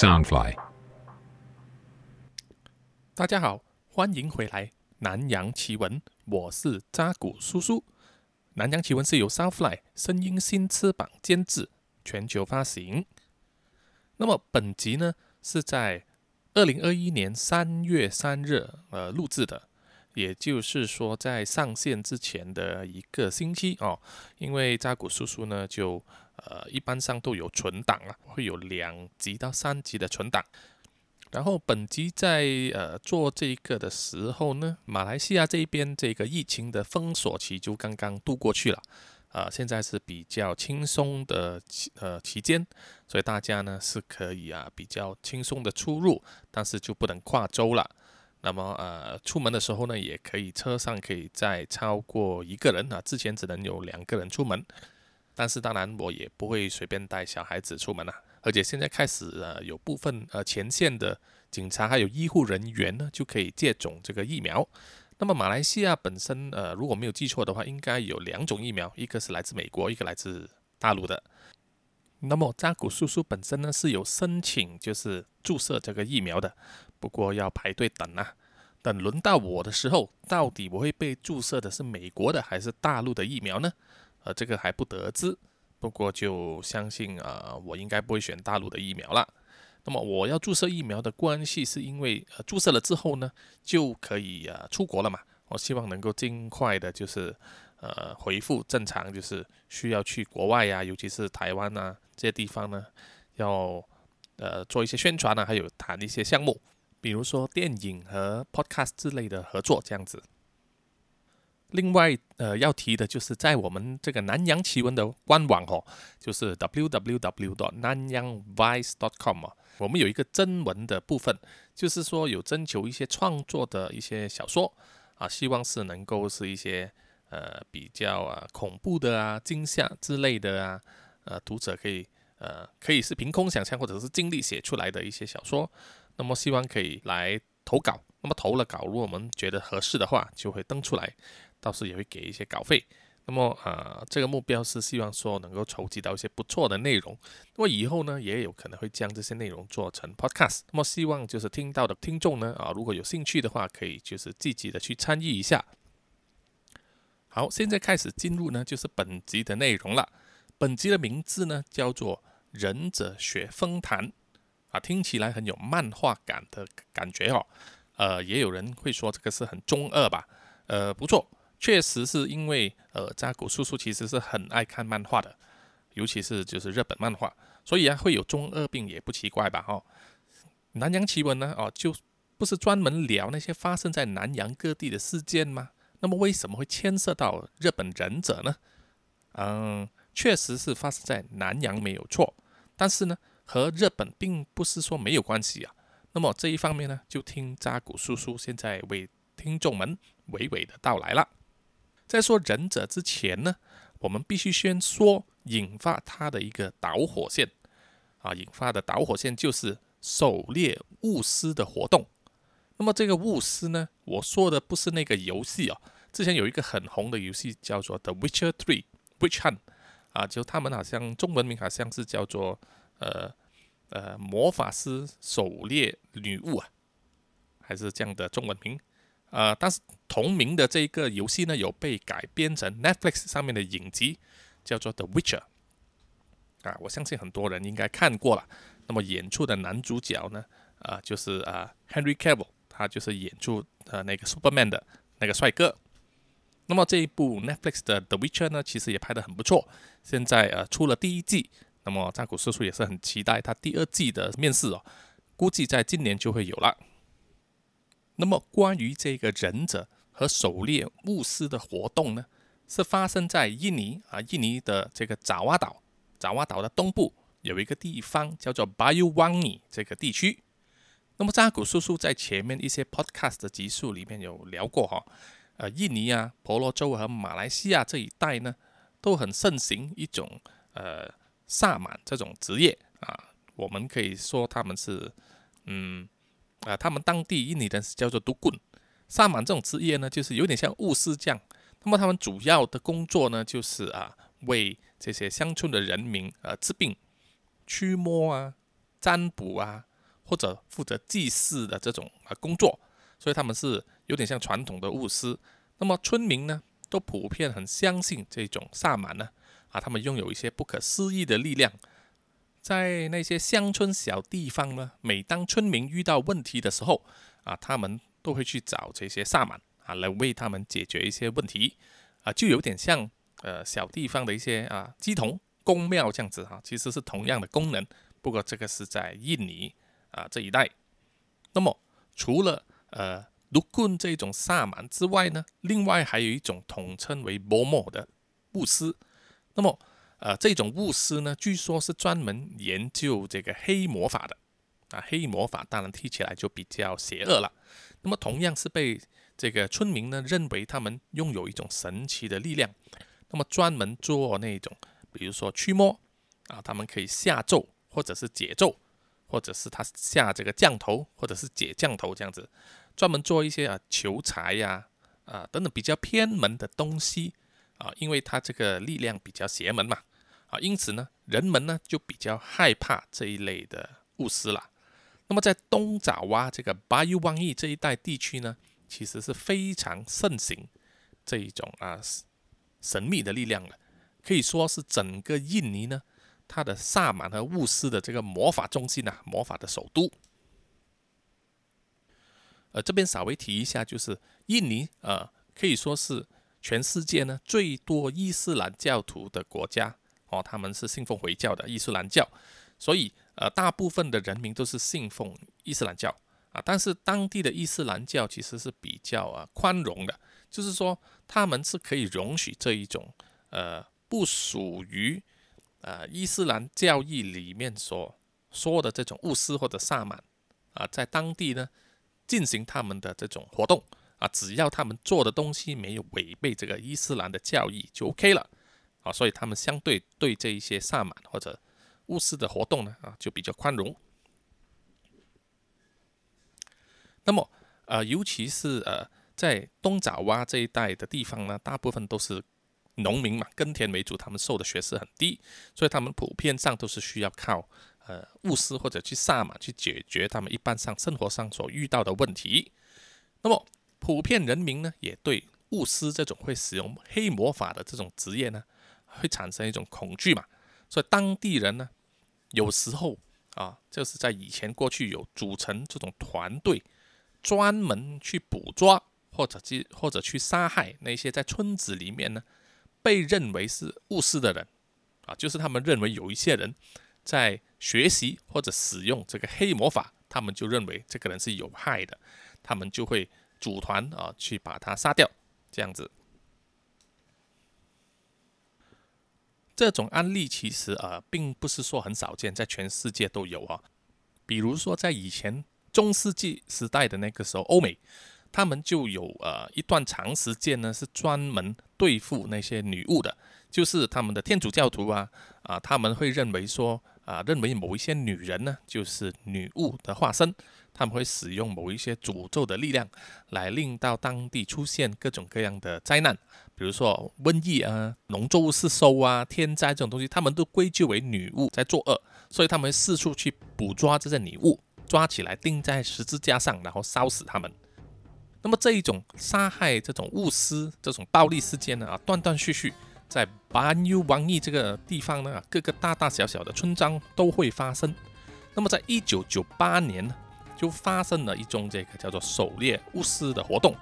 Soundfly。大家好，欢迎回来《南洋奇闻》，我是扎古叔叔。《南洋奇闻》是由 Soundfly 声音新翅膀监制，全球发行。那么本集呢是在二零二一年三月三日呃录制的，也就是说在上线之前的一个星期哦。因为扎古叔叔呢就呃一般上都有存档啊，会有两级到三级的存档。然后本集在呃做这个的时候呢，马来西亚这边这个疫情的封锁期就刚刚度过去了，啊，现在是比较轻松的呃期间，所以大家呢是可以啊比较轻松的出入，但是就不能跨州了。那么呃出门的时候呢，也可以车上可以再超过一个人啊，之前只能有两个人出门，但是当然我也不会随便带小孩子出门啊。而且现在开始，呃，有部分呃前线的警察还有医护人员呢，就可以接种这个疫苗。那么马来西亚本身，呃，如果没有记错的话，应该有两种疫苗，一个是来自美国，一个来自大陆的。那么扎古叔叔本身呢是有申请，就是注射这个疫苗的，不过要排队等啊。等轮到我的时候，到底我会被注射的是美国的还是大陆的疫苗呢？呃，这个还不得知。不过就相信啊，我应该不会选大陆的疫苗了。那么我要注射疫苗的关系，是因为呃注射了之后呢，就可以啊出国了嘛。我希望能够尽快的，就是呃恢复正常，就是需要去国外呀，尤其是台湾啊这些地方呢，要呃做一些宣传啊，还有谈一些项目，比如说电影和 podcast 之类的合作这样子。另外，呃，要提的就是在我们这个南洋奇闻的官网哦，就是 www. 南洋 vice. dot com 啊，我们有一个征文的部分，就是说有征求一些创作的一些小说啊，希望是能够是一些呃比较啊恐怖的啊、惊吓之类的啊，呃，读者可以呃可以是凭空想象或者是尽力写出来的一些小说，那么希望可以来投稿，那么投了稿，如果我们觉得合适的话，就会登出来。到时也会给一些稿费，那么呃，这个目标是希望说能够筹集到一些不错的内容，那么以后呢也有可能会将这些内容做成 podcast，那么希望就是听到的听众呢啊，如果有兴趣的话，可以就是积极的去参与一下。好，现在开始进入呢就是本集的内容了，本集的名字呢叫做《忍者学风谈》，啊，听起来很有漫画感的感觉哦，呃，也有人会说这个是很中二吧，呃，不错。确实是因为，呃，扎古叔叔其实是很爱看漫画的，尤其是就是日本漫画，所以啊会有中二病也不奇怪吧？哦，南洋奇闻呢，哦，就不是专门聊那些发生在南洋各地的事件吗？那么为什么会牵涉到日本忍者呢？嗯，确实是发生在南洋没有错，但是呢，和日本并不是说没有关系啊。那么这一方面呢，就听扎古叔叔现在为听众们娓娓的道来了。在说忍者之前呢，我们必须先说引发它的一个导火线啊，引发的导火线就是狩猎巫师的活动。那么这个巫师呢，我说的不是那个游戏哦，之前有一个很红的游戏叫做《The Witcher Three Witch Hunt》啊，就他们好像中文名好像是叫做呃呃魔法师狩猎女巫啊，还是这样的中文名。呃，但是同名的这一个游戏呢，有被改编成 Netflix 上面的影集，叫做《The Witcher》啊，我相信很多人应该看过了。那么演出的男主角呢，啊，就是啊 Henry Cavill，他就是演出呃那个 Superman 的那个帅哥。那么这一部 Netflix 的《The Witcher》呢，其实也拍得很不错。现在呃出了第一季，那么扎古叔叔也是很期待他第二季的面试哦，估计在今年就会有了。那么，关于这个忍者和狩猎巫师的活动呢，是发生在印尼啊，印尼的这个爪哇岛，爪哇岛的东部有一个地方叫做 Bayuwangi 这个地区。那么，扎古叔叔在前面一些 podcast 的集数里面有聊过哈，呃，印尼啊、婆罗洲和马来西亚这一带呢，都很盛行一种呃萨满这种职业啊，我们可以说他们是嗯。啊，他们当地印尼人是叫做独棍，萨满这种职业呢，就是有点像巫师这样。那么他们主要的工作呢，就是啊，为这些乡村的人民呃治病、驱魔啊、占卜啊，或者负责祭祀的这种啊工作，所以他们是有点像传统的巫师。那么村民呢，都普遍很相信这种萨满呢，啊，他们拥有一些不可思议的力量。在那些乡村小地方呢，每当村民遇到问题的时候，啊，他们都会去找这些萨满啊，来为他们解决一些问题，啊，就有点像呃小地方的一些啊鸡童公庙这样子哈，其实是同样的功能，不过这个是在印尼啊这一带。那么除了呃卢棍这种萨满之外呢，另外还有一种统称为波莫的巫师。那么呃，这种巫师呢，据说是专门研究这个黑魔法的啊。黑魔法当然听起来就比较邪恶了。那么同样是被这个村民呢认为他们拥有一种神奇的力量，那么专门做那种，比如说驱魔啊，他们可以下咒或者是解咒，或者是他下这个降头或者是解降头这样子，专门做一些啊求财呀啊等等比较偏门的东西啊，因为他这个力量比较邪门嘛。啊，因此呢，人们呢就比较害怕这一类的巫师了。那么在东爪哇这个巴尤旺义这一带地区呢，其实是非常盛行这一种啊神秘的力量的，可以说是整个印尼呢，它的萨满和巫师的这个魔法中心啊，魔法的首都。呃，这边稍微提一下，就是印尼呃，可以说是全世界呢最多伊斯兰教徒的国家。哦，他们是信奉回教的伊斯兰教，所以呃，大部分的人民都是信奉伊斯兰教啊。但是当地的伊斯兰教其实是比较啊宽容的，就是说他们是可以容许这一种呃不属于呃伊斯兰教义里面所说的这种巫师或者萨满啊，在当地呢进行他们的这种活动啊，只要他们做的东西没有违背这个伊斯兰的教义就 OK 了。所以他们相对对这一些萨满或者巫师的活动呢，啊，就比较宽容。那么，呃，尤其是呃，在东爪哇这一带的地方呢，大部分都是农民嘛，耕田为主，他们受的学识很低，所以他们普遍上都是需要靠呃巫师或者去萨满去解决他们一般上生活上所遇到的问题。那么，普遍人民呢，也对巫师这种会使用黑魔法的这种职业呢。会产生一种恐惧嘛，所以当地人呢，有时候啊，就是在以前过去有组成这种团队，专门去捕捉或者去或者去杀害那些在村子里面呢被认为是巫师的人啊，就是他们认为有一些人在学习或者使用这个黑魔法，他们就认为这个人是有害的，他们就会组团啊去把他杀掉，这样子。这种案例其实呃，并不是说很少见，在全世界都有啊。比如说，在以前中世纪时代的那个时候，欧美他们就有呃一段长时间呢，是专门对付那些女巫的，就是他们的天主教徒啊啊，他们会认为说啊，认为某一些女人呢，就是女巫的化身。他们会使用某一些诅咒的力量，来令到当地出现各种各样的灾难，比如说瘟疫啊、农作物失收啊、天灾这种东西，他们都归咎为女巫在作恶，所以他们会四处去捕捉这些女巫，抓起来钉在十字架上，然后烧死他们。那么这一种杀害这种巫师这种暴力事件呢啊，断断续续在巴纽王邑这个地方呢，各个大大小小的村庄都会发生。那么在一九九八年？就发生了一宗这个叫做狩猎巫师的活动。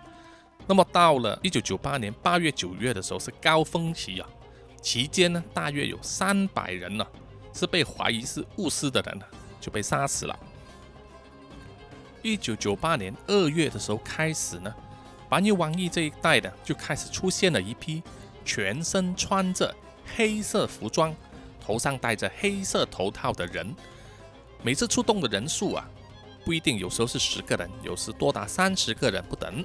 那么到了一九九八年八月九月的时候是高峰期啊，期间呢大约有三百人呢是被怀疑是巫师的人呢就被杀死了。一九九八年二月的时候开始呢，白尼王邑这一带的就开始出现了一批全身穿着黑色服装、头上戴着黑色头套的人，每次出动的人数啊。不一定，有时候是十个人，有时多达三十个人不等。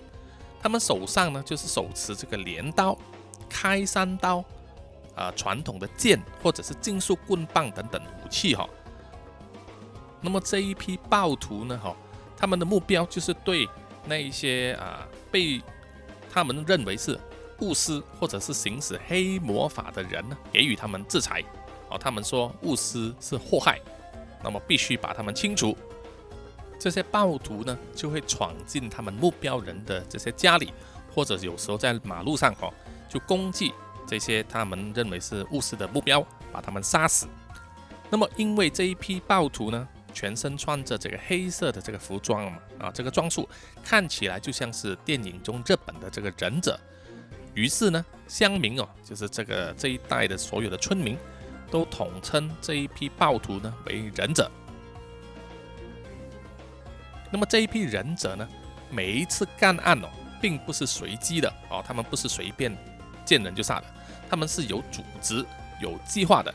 他们手上呢，就是手持这个镰刀、开山刀，啊，传统的剑或者是金属棍棒等等武器哈。那么这一批暴徒呢，哈，他们的目标就是对那一些啊被他们认为是巫师或者是行使黑魔法的人呢，给予他们制裁。哦，他们说巫师是祸害，那么必须把他们清除。这些暴徒呢就会闯进他们目标人的这些家里，或者有时候在马路上哦，就攻击这些他们认为是误事的目标，把他们杀死。那么因为这一批暴徒呢，全身穿着这个黑色的这个服装嘛，啊，这个装束看起来就像是电影中日本的这个忍者。于是呢，乡民哦，就是这个这一带的所有的村民，都统称这一批暴徒呢为忍者。那么这一批忍者呢，每一次干案哦，并不是随机的哦，他们不是随便见人就杀的，他们是有组织、有计划的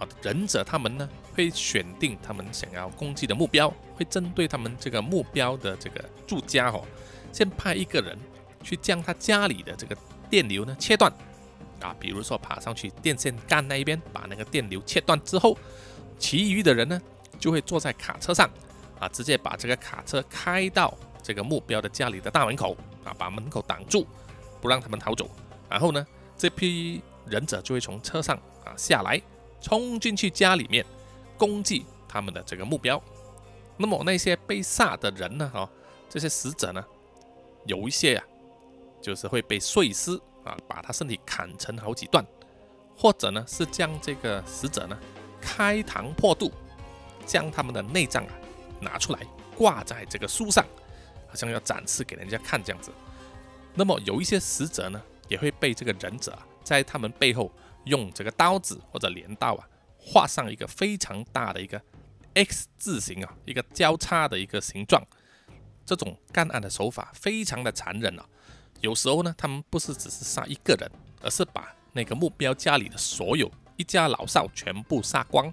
啊。忍者他们呢，会选定他们想要攻击的目标，会针对他们这个目标的这个住家哦，先派一个人去将他家里的这个。电流呢切断啊，比如说爬上去电线杆那一边，把那个电流切断之后，其余的人呢就会坐在卡车上啊，直接把这个卡车开到这个目标的家里的大门口啊，把门口挡住，不让他们逃走。然后呢，这批忍者就会从车上啊下来，冲进去家里面攻击他们的这个目标。那么那些被杀的人呢？哦，这些死者呢，有一些呀。就是会被碎尸啊，把他身体砍成好几段，或者呢是将这个死者呢开膛破肚，将他们的内脏啊拿出来挂在这个书上，好像要展示给人家看这样子。那么有一些死者呢也会被这个忍者啊在他们背后用这个刀子或者镰刀啊画上一个非常大的一个 X 字形啊，一个交叉的一个形状。这种干案的手法非常的残忍啊。有时候呢，他们不是只是杀一个人，而是把那个目标家里的所有一家老少全部杀光。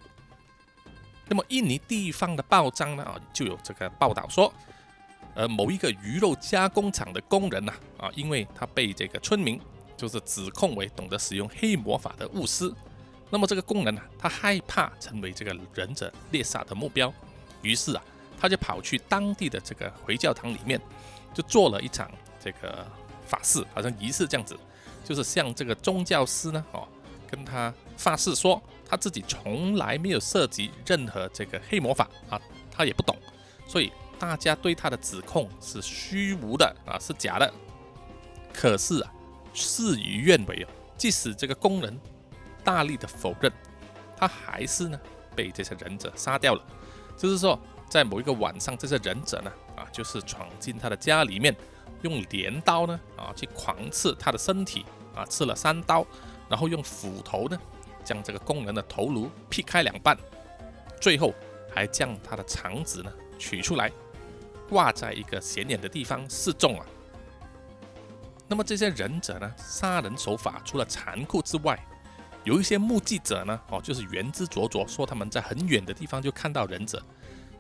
那么印尼地方的报章呢啊，就有这个报道说，呃，某一个鱼肉加工厂的工人呐啊，因为他被这个村民就是指控为懂得使用黑魔法的巫师，那么这个工人呢，他害怕成为这个忍者猎杀的目标，于是啊，他就跑去当地的这个回教堂里面，就做了一场这个。法事好像仪式这样子，就是向这个宗教师呢，哦，跟他发誓说他自己从来没有涉及任何这个黑魔法啊，他也不懂，所以大家对他的指控是虚无的啊，是假的。可是啊，事与愿违哦，即使这个工人大力的否认，他还是呢被这些忍者杀掉了。就是说，在某一个晚上，这些忍者呢，啊，就是闯进他的家里面。用镰刀呢啊去狂刺他的身体啊，刺了三刀，然后用斧头呢将这个工人的头颅劈开两半，最后还将他的肠子呢取出来，挂在一个显眼的地方示众啊。那么这些忍者呢杀人手法除了残酷之外，有一些目击者呢哦就是言之灼灼说他们在很远的地方就看到忍者，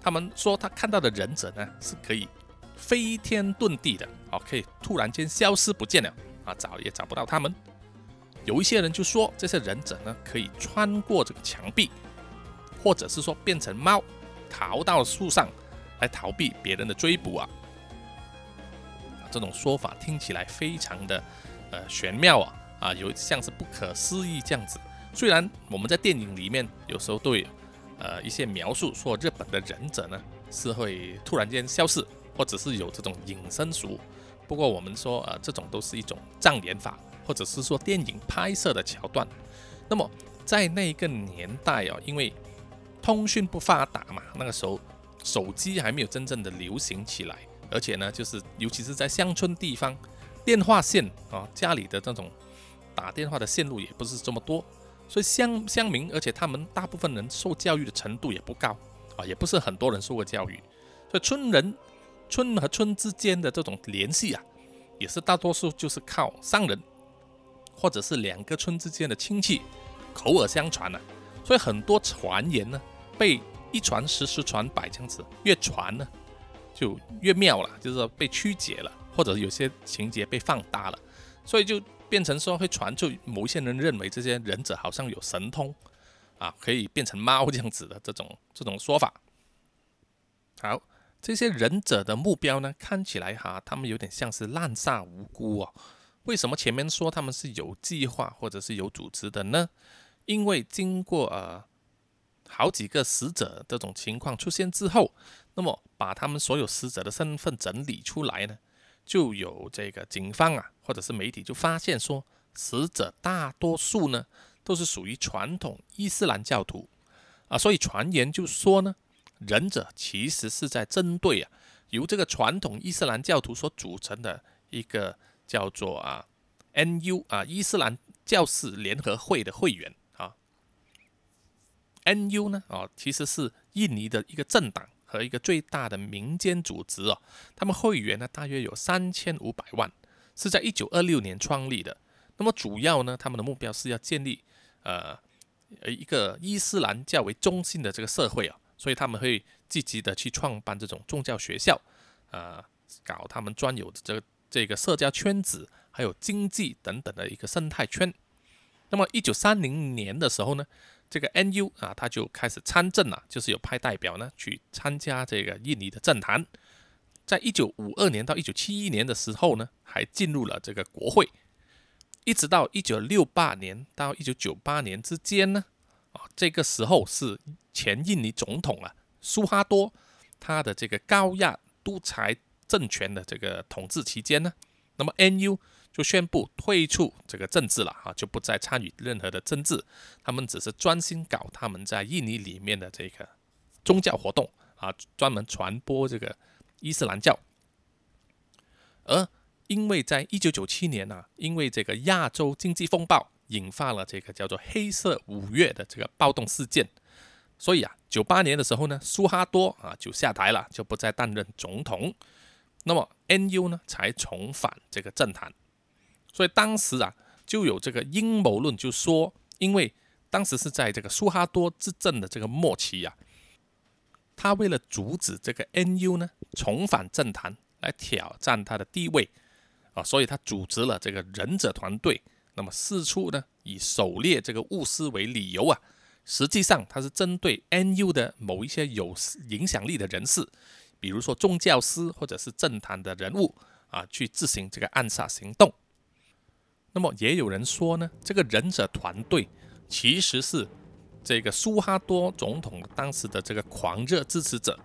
他们说他看到的忍者呢是可以。飞天遁地的，哦，可以突然间消失不见了啊，找也找不到他们。有一些人就说，这些忍者呢，可以穿过这个墙壁，或者是说变成猫，逃到树上来逃避别人的追捕啊。这种说法听起来非常的呃玄妙啊，啊，有像是不可思议这样子。虽然我们在电影里面有时候对呃一些描述说日本的忍者呢是会突然间消失。或者是有这种隐身术，不过我们说，呃，这种都是一种障眼法，或者是说电影拍摄的桥段。那么在那个年代哦，因为通讯不发达嘛，那个时候手机还没有真正的流行起来，而且呢，就是尤其是在乡村地方，电话线啊，家里的这种打电话的线路也不是这么多，所以乡乡民，而且他们大部分人受教育的程度也不高啊，也不是很多人受过教育，所以村人。村和村之间的这种联系啊，也是大多数就是靠商人，或者是两个村之间的亲戚口耳相传啊，所以很多传言呢被一传十，十传百这样子，越传呢就越妙了，就是说被曲解了，或者有些情节被放大了，所以就变成说会传出某些人认为这些忍者好像有神通啊，可以变成猫这样子的这种这种说法。好。这些忍者的目标呢，看起来哈，他们有点像是滥杀无辜哦。为什么前面说他们是有计划或者是有组织的呢？因为经过呃好几个死者这种情况出现之后，那么把他们所有死者的身份整理出来呢，就有这个警方啊，或者是媒体就发现说，死者大多数呢都是属于传统伊斯兰教徒啊，所以传言就说呢，忍者其实是在针对啊，由这个传统伊斯兰教徒所组成的一个叫做啊 NU 啊伊斯兰教士联合会的会员啊。NU 呢？哦，其实是印尼的一个政党和一个最大的民间组织哦。他们会员呢大约有三千五百万，是在一九二六年创立的。那么主要呢，他们的目标是要建立呃一个伊斯兰教为中心的这个社会啊。所以他们会积极的去创办这种宗教学校，呃，搞他们专有的这个这个社交圈子，还有经济等等的一个生态圈。那么一九三零年的时候呢？这个 NU 啊，他就开始参政了，就是有派代表呢去参加这个印尼的政坛。在一九五二年到一九七一年的时候呢，还进入了这个国会。一直到一九六八年到一九九八年之间呢，啊，这个时候是前印尼总统啊苏哈多他的这个高压独裁政权的这个统治期间呢，那么 NU。就宣布退出这个政治了啊，就不再参与任何的政治，他们只是专心搞他们在印尼里面的这个宗教活动啊，专门传播这个伊斯兰教。而因为在一九九七年呢，因为这个亚洲经济风暴引发了这个叫做“黑色五月”的这个暴动事件，所以啊，九八年的时候呢，苏哈多啊就下台了，就不再担任总统，那么 NU 呢才重返这个政坛。所以当时啊，就有这个阴谋论，就说，因为当时是在这个苏哈多执政的这个末期呀，他为了阻止这个 NU 呢重返政坛来挑战他的地位啊，所以他组织了这个忍者团队，那么四处呢以狩猎这个巫师为理由啊，实际上他是针对 NU 的某一些有影响力的人士，比如说宗教师或者是政坛的人物啊，去执行这个暗杀行动。那么也有人说呢，这个忍者团队其实是这个苏哈多总统当时的这个狂热支持者。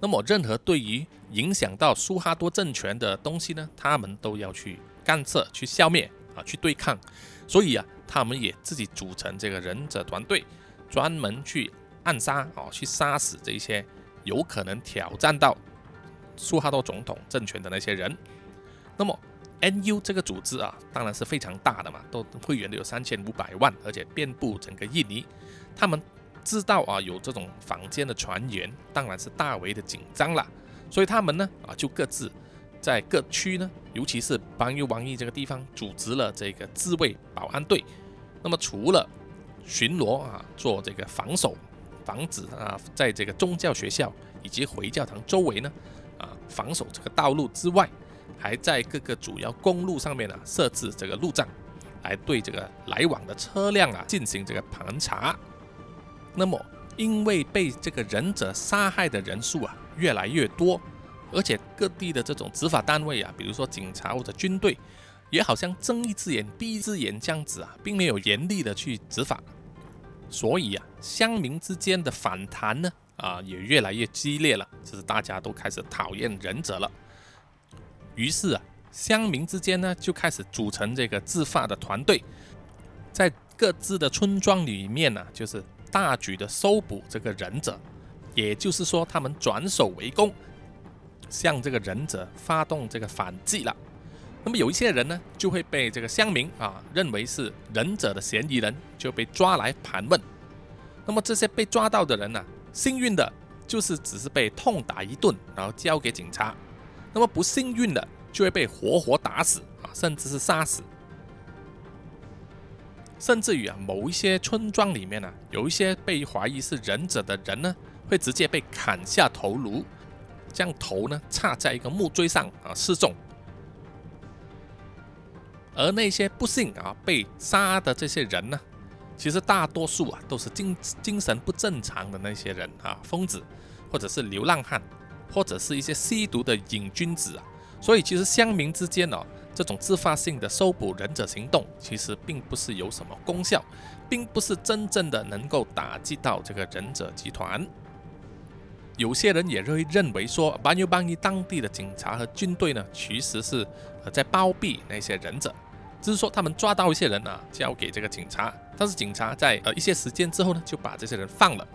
那么任何对于影响到苏哈多政权的东西呢，他们都要去干涉、去消灭啊、去对抗。所以啊，他们也自己组成这个忍者团队，专门去暗杀啊、去杀死这些有可能挑战到苏哈多总统政权的那些人。那么。NU 这个组织啊，当然是非常大的嘛，都会员都有三千五百万，而且遍布整个印尼。他们知道啊有这种坊间的传言，当然是大为的紧张了。所以他们呢啊就各自在各区呢，尤其是邦尤王邑这个地方，组织了这个自卫保安队。那么除了巡逻啊，做这个防守，防止啊在这个宗教学校以及回教堂周围呢啊防守这个道路之外。还在各个主要公路上面呢设置这个路障，来对这个来往的车辆啊进行这个盘查。那么，因为被这个忍者杀害的人数啊越来越多，而且各地的这种执法单位啊，比如说警察或者军队，也好像睁一只眼闭一只眼这样子啊，并没有严厉的去执法，所以啊，乡民之间的反弹呢啊也越来越激烈了，就是大家都开始讨厌忍者了。于是啊，乡民之间呢就开始组成这个自发的团队，在各自的村庄里面呢，就是大举的搜捕这个忍者，也就是说，他们转守为攻，向这个忍者发动这个反击了。那么有一些人呢，就会被这个乡民啊认为是忍者的嫌疑人，就被抓来盘问。那么这些被抓到的人呢，幸运的就是只是被痛打一顿，然后交给警察。那么不幸运的就会被活活打死啊，甚至是杀死，甚至于啊，某一些村庄里面呢，有一些被怀疑是忍者的人呢，会直接被砍下头颅，将头呢插在一个木锥上啊示众。而那些不幸啊被杀的这些人呢，其实大多数啊都是精精神不正常的那些人啊，疯子或者是流浪汉。或者是一些吸毒的瘾君子啊，所以其实乡民之间哦，这种自发性的搜捕忍者行动，其实并不是有什么功效，并不是真正的能够打击到这个忍者集团。有些人也会认为说，巴尤邦尼当地的警察和军队呢，其实是呃在包庇那些忍者，只是说他们抓到一些人啊，交给这个警察，但是警察在呃一些时间之后呢，就把这些人放了，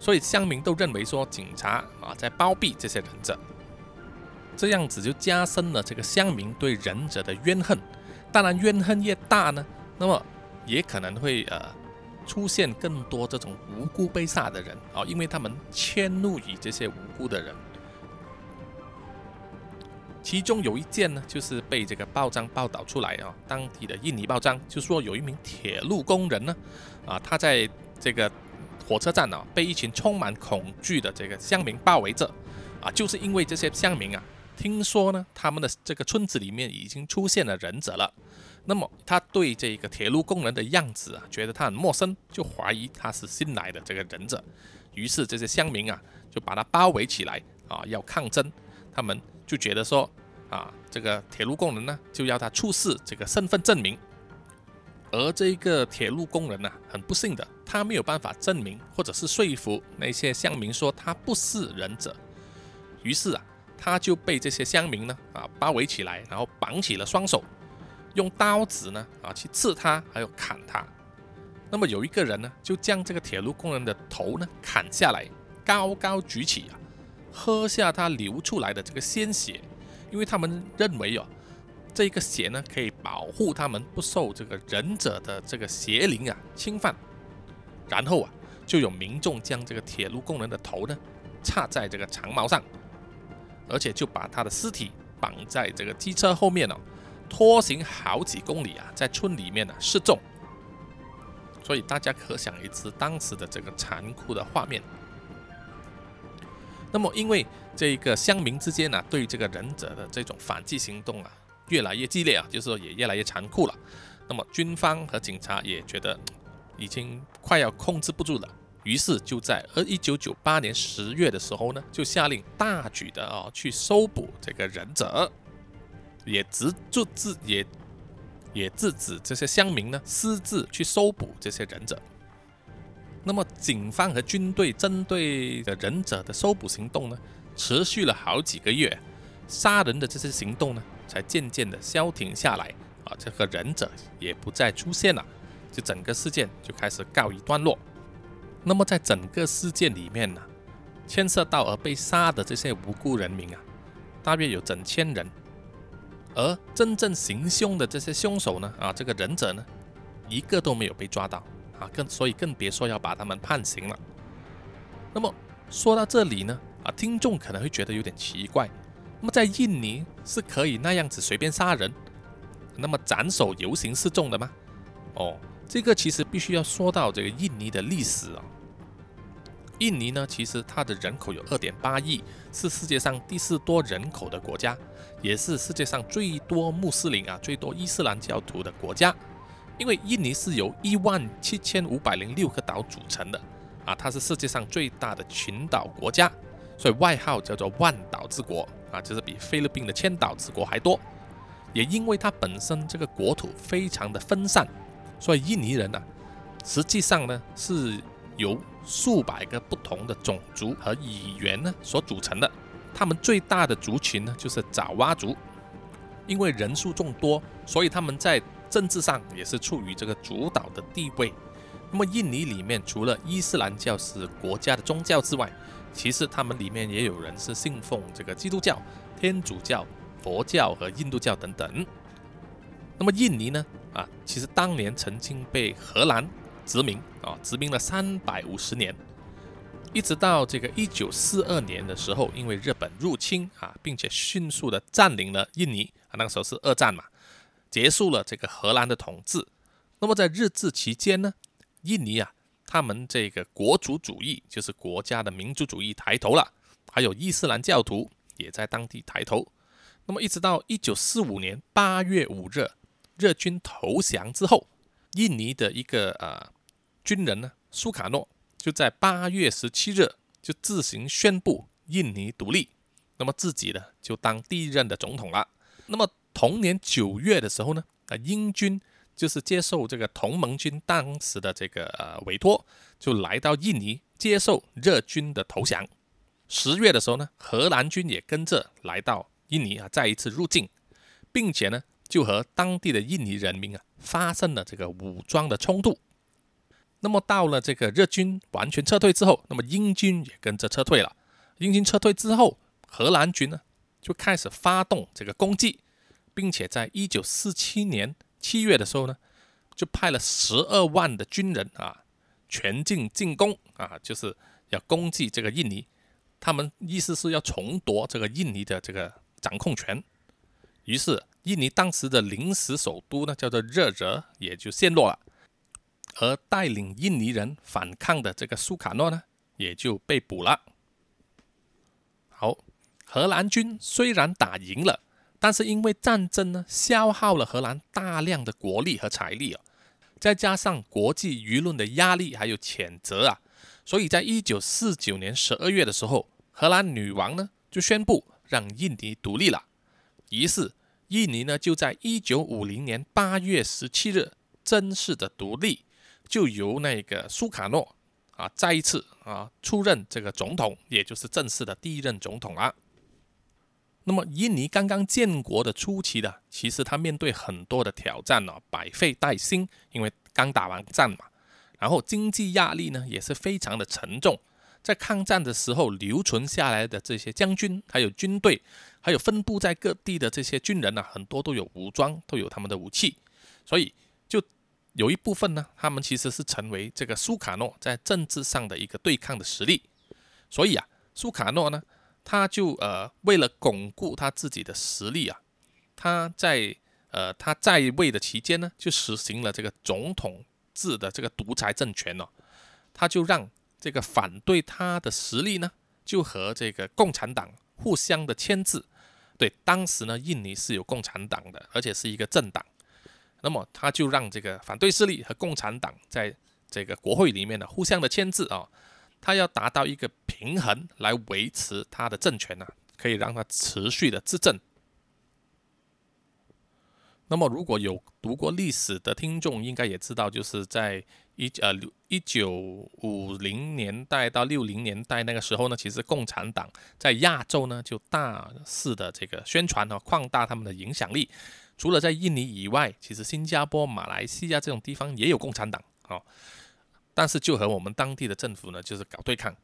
所以乡民都认为说，警察啊在包庇这些忍者。这样子就加深了这个乡民对忍者的怨恨，当然怨恨越大呢，那么也可能会呃出现更多这种无辜被杀的人啊，因为他们迁怒于这些无辜的人。其中有一件呢，就是被这个报章报道出来啊，当地的印尼报章就说有一名铁路工人呢，啊，他在这个火车站啊，被一群充满恐惧的这个乡民包围着，啊，就是因为这些乡民啊。听说呢，他们的这个村子里面已经出现了忍者了。那么他对这个铁路工人的样子啊，觉得他很陌生，就怀疑他是新来的这个忍者。于是这些乡民啊，就把他包围起来啊，要抗争。他们就觉得说啊，这个铁路工人呢，就要他出示这个身份证明。而这个铁路工人呢，很不幸的，他没有办法证明或者是说服那些乡民说他不是忍者。于是啊。他就被这些乡民呢啊包围起来，然后绑起了双手，用刀子呢啊去刺他，还有砍他。那么有一个人呢，就将这个铁路工人的头呢砍下来，高高举起啊，喝下他流出来的这个鲜血，因为他们认为哦，这个血呢可以保护他们不受这个忍者的这个邪灵啊侵犯。然后啊，就有民众将这个铁路工人的头呢插在这个长矛上。而且就把他的尸体绑在这个机车后面哦，拖行好几公里啊，在村里面呢示众。所以大家可想而知当时的这个残酷的画面。那么，因为这个乡民之间呢，对这个忍者的这种反击行动啊，越来越激烈啊，就是说也越来越残酷了。那么，军方和警察也觉得已经快要控制不住了。于是就在而一九九八年十月的时候呢，就下令大举的啊去搜捕这个忍者，也直就自也也制止这些乡民呢私自去搜捕这些忍者。那么警方和军队针对的忍者的搜捕行动呢，持续了好几个月，杀人的这些行动呢才渐渐的消停下来啊，这个忍者也不再出现了，就整个事件就开始告一段落。那么在整个事件里面呢，牵涉到而被杀的这些无辜人民啊，大约有整千人，而真正行凶的这些凶手呢，啊，这个忍者呢，一个都没有被抓到啊，更所以更别说要把他们判刑了。那么说到这里呢，啊，听众可能会觉得有点奇怪，那么在印尼是可以那样子随便杀人，那么斩首游行示众的吗？哦，这个其实必须要说到这个印尼的历史啊。印尼呢，其实它的人口有二点八亿，是世界上第四多人口的国家，也是世界上最多穆斯林啊、最多伊斯兰教徒的国家。因为印尼是由一万七千五百零六个岛组成的啊，它是世界上最大的群岛国家，所以外号叫做“万岛之国”啊，就是比菲律宾的千岛之国还多。也因为它本身这个国土非常的分散，所以印尼人呢，实际上呢是。由数百个不同的种族和语言呢所组成的，他们最大的族群呢就是爪哇族，因为人数众多，所以他们在政治上也是处于这个主导的地位。那么印尼里面除了伊斯兰教是国家的宗教之外，其实他们里面也有人是信奉这个基督教、天主教、佛教和印度教等等。那么印尼呢啊，其实当年曾经被荷兰。殖民啊，殖民了三百五十年，一直到这个一九四二年的时候，因为日本入侵啊，并且迅速的占领了印尼啊，那个时候是二战嘛，结束了这个荷兰的统治。那么在日治期间呢，印尼啊，他们这个国族主义，就是国家的民族主义抬头了，还有伊斯兰教徒也在当地抬头。那么一直到一九四五年八月五日，日军投降之后，印尼的一个呃。军人呢，苏卡诺就在八月十七日就自行宣布印尼独立，那么自己呢就当第一任的总统了。那么同年九月的时候呢，啊，英军就是接受这个同盟军当时的这个呃委托，就来到印尼接受日军的投降。十月的时候呢，荷兰军也跟着来到印尼啊，再一次入境，并且呢，就和当地的印尼人民啊发生了这个武装的冲突。那么到了这个日军完全撤退之后，那么英军也跟着撤退了。英军撤退之后，荷兰军呢就开始发动这个攻击，并且在一九四七年七月的时候呢，就派了十二万的军人啊，全境进攻啊，就是要攻击这个印尼。他们意思是要重夺这个印尼的这个掌控权。于是，印尼当时的临时首都呢，叫做热热，也就陷落了。而带领印尼人反抗的这个苏卡诺呢，也就被捕了。好，荷兰军虽然打赢了，但是因为战争呢，消耗了荷兰大量的国力和财力啊，再加上国际舆论的压力还有谴责啊，所以在一九四九年十二月的时候，荷兰女王呢就宣布让印尼独立了。于是，印尼呢就在一九五零年八月十七日正式的独立。就由那个苏卡诺啊再一次啊出任这个总统，也就是正式的第一任总统了。那么印尼刚刚建国的初期的，其实他面对很多的挑战呢，百废待兴，因为刚打完战嘛。然后经济压力呢也是非常的沉重。在抗战的时候留存下来的这些将军，还有军队，还有分布在各地的这些军人呢，很多都有武装，都有他们的武器，所以就。有一部分呢，他们其实是成为这个苏卡诺在政治上的一个对抗的实力，所以啊，苏卡诺呢，他就呃为了巩固他自己的实力啊，他在呃他在位的期间呢，就实行了这个总统制的这个独裁政权哦，他就让这个反对他的实力呢，就和这个共产党互相的牵制。对，当时呢，印尼是有共产党的，而且是一个政党。那么他就让这个反对势力和共产党在这个国会里面呢互相的牵制啊，他要达到一个平衡来维持他的政权呢，可以让他持续的执政。那么如果有读过历史的听众，应该也知道，就是在一呃一九五零年代到六零年代那个时候呢，其实共产党在亚洲呢就大肆的这个宣传和扩大他们的影响力。除了在印尼以外，其实新加坡、马来西亚这种地方也有共产党啊，但是就和我们当地的政府呢，就是搞对抗。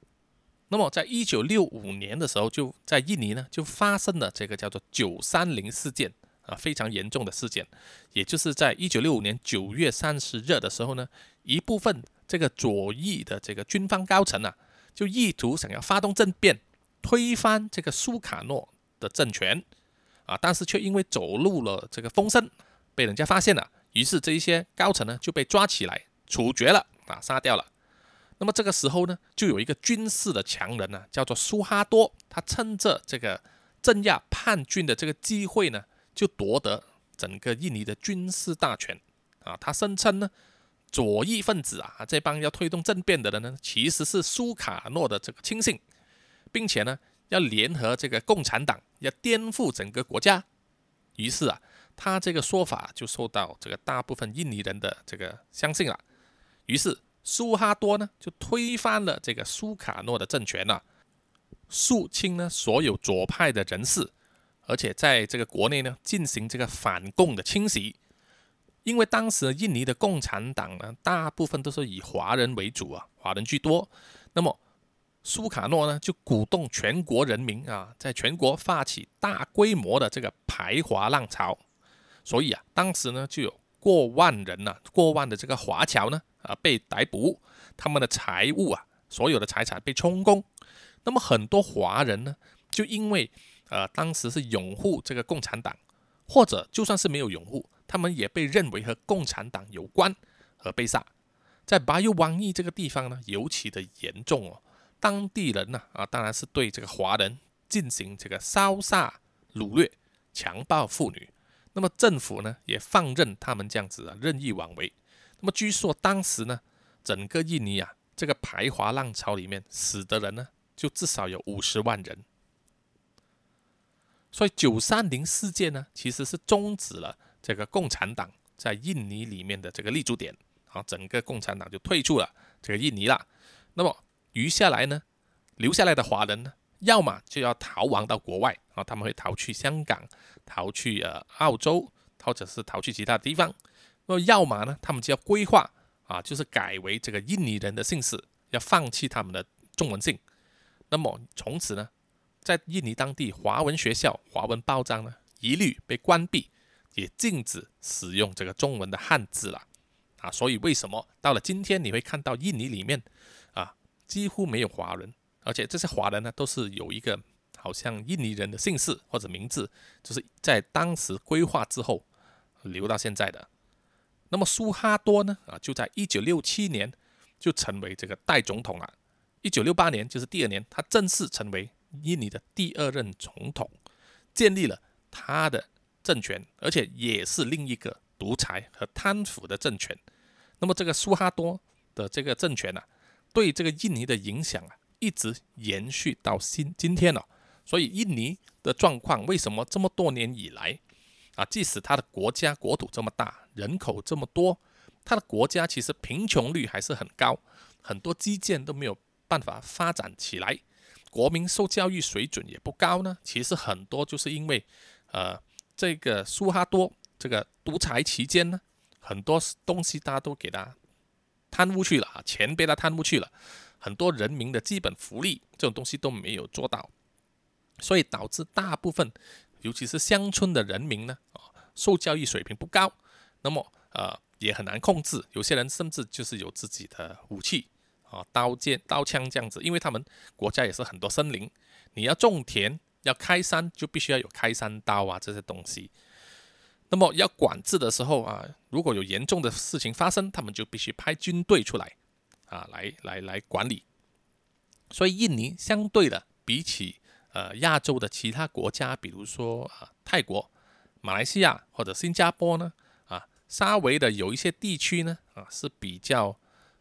那么，在一九六五年的时候，就在印尼呢，就发生了这个叫做“九三零事件”啊，非常严重的事件。也就是在一九六五年九月三十日的时候呢，一部分这个左翼的这个军方高层啊，就意图想要发动政变，推翻这个苏卡诺的政权。啊，但是却因为走漏了这个风声，被人家发现了，于是这一些高层呢就被抓起来处决了啊，杀掉了。那么这个时候呢，就有一个军事的强人呢，叫做苏哈多，他趁着这个镇压叛军的这个机会呢，就夺得整个印尼的军事大权啊。他声称呢，左翼分子啊，这帮要推动政变的人呢，其实是苏卡诺的这个亲信，并且呢。要联合这个共产党，要颠覆整个国家，于是啊，他这个说法就受到这个大部分印尼人的这个相信了。于是苏哈多呢就推翻了这个苏卡诺的政权了，肃清呢所有左派的人士，而且在这个国内呢进行这个反共的清洗。因为当时印尼的共产党呢大部分都是以华人为主啊，华人居多，那么。苏卡诺呢，就鼓动全国人民啊，在全国发起大规模的这个排华浪潮，所以啊，当时呢就有过万人呐，过万的这个华侨呢啊被逮捕，他们的财物啊，所有的财产被充公。那么很多华人呢，就因为呃当时是拥护这个共产党，或者就算是没有拥护，他们也被认为和共产党有关而被杀。在巴尤王邑这个地方呢，尤其的严重哦。当地人呢啊，当然是对这个华人进行这个烧杀掳掠、强暴妇女。那么政府呢也放任他们这样子啊任意妄为。那么据说当时呢，整个印尼啊这个排华浪潮里面死的人呢，就至少有五十万人。所以九三零事件呢，其实是终止了这个共产党在印尼里面的这个立足点，啊，整个共产党就退出了这个印尼了。那么余下来呢，留下来的华人呢，要么就要逃亡到国外啊，他们会逃去香港，逃去呃澳洲，或者是逃去其他地方。那么要么呢，他们就要规划啊，就是改为这个印尼人的姓氏，要放弃他们的中文姓。那么从此呢？在印尼当地，华文学校、华文报章呢，一律被关闭，也禁止使用这个中文的汉字了啊！所以为什么到了今天，你会看到印尼里面，几乎没有华人，而且这些华人呢，都是有一个好像印尼人的姓氏或者名字，就是在当时规划之后留到现在的。那么苏哈多呢，啊，就在一九六七年就成为这个代总统了。一九六八年就是第二年，他正式成为。印尼的第二任总统建立了他的政权，而且也是另一个独裁和贪腐的政权。那么这个苏哈多的这个政权呢，对这个印尼的影响啊，一直延续到今今天了。所以印尼的状况为什么这么多年以来啊，即使它的国家国土这么大，人口这么多，它的国家其实贫穷率还是很高，很多基建都没有办法发展起来。国民受教育水准也不高呢，其实很多就是因为，呃，这个苏哈多这个独裁期间呢，很多东西大家都给他贪污去了啊，钱被他贪污去了，很多人民的基本福利这种东西都没有做到，所以导致大部分，尤其是乡村的人民呢，啊，受教育水平不高，那么呃也很难控制，有些人甚至就是有自己的武器。啊，刀剑、刀枪这样子，因为他们国家也是很多森林，你要种田、要开山，就必须要有开山刀啊这些东西。那么要管制的时候啊，如果有严重的事情发生，他们就必须派军队出来啊，来来来管理。所以印尼相对的，比起呃亚洲的其他国家，比如说啊泰国、马来西亚或者新加坡呢，啊稍微的有一些地区呢啊是比较。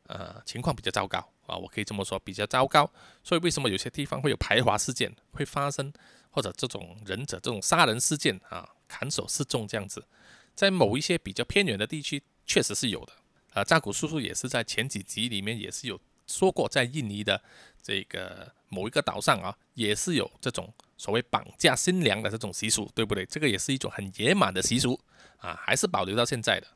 呃，情况比较糟糕啊，我可以这么说，比较糟糕。所以为什么有些地方会有排华事件会发生，或者这种忍者这种杀人事件啊，砍手示众这样子，在某一些比较偏远的地区确实是有的。啊，扎古叔叔也是在前几集里面也是有说过，在印尼的这个某一个岛上啊，也是有这种所谓绑架新娘的这种习俗，对不对？这个也是一种很野蛮的习俗啊，还是保留到现在的。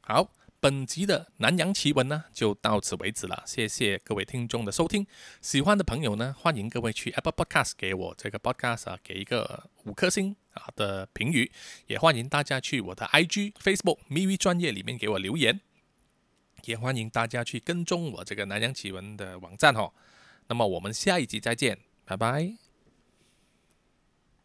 好。本集的南洋奇闻呢，就到此为止了。谢谢各位听众的收听，喜欢的朋友呢，欢迎各位去 Apple Podcast 给我这个 Podcast 啊，给一个五颗星啊的评语。也欢迎大家去我的 IG、Facebook、MV 专业里面给我留言。也欢迎大家去跟踪我这个南洋奇闻的网站哦。那么我们下一集再见，拜拜。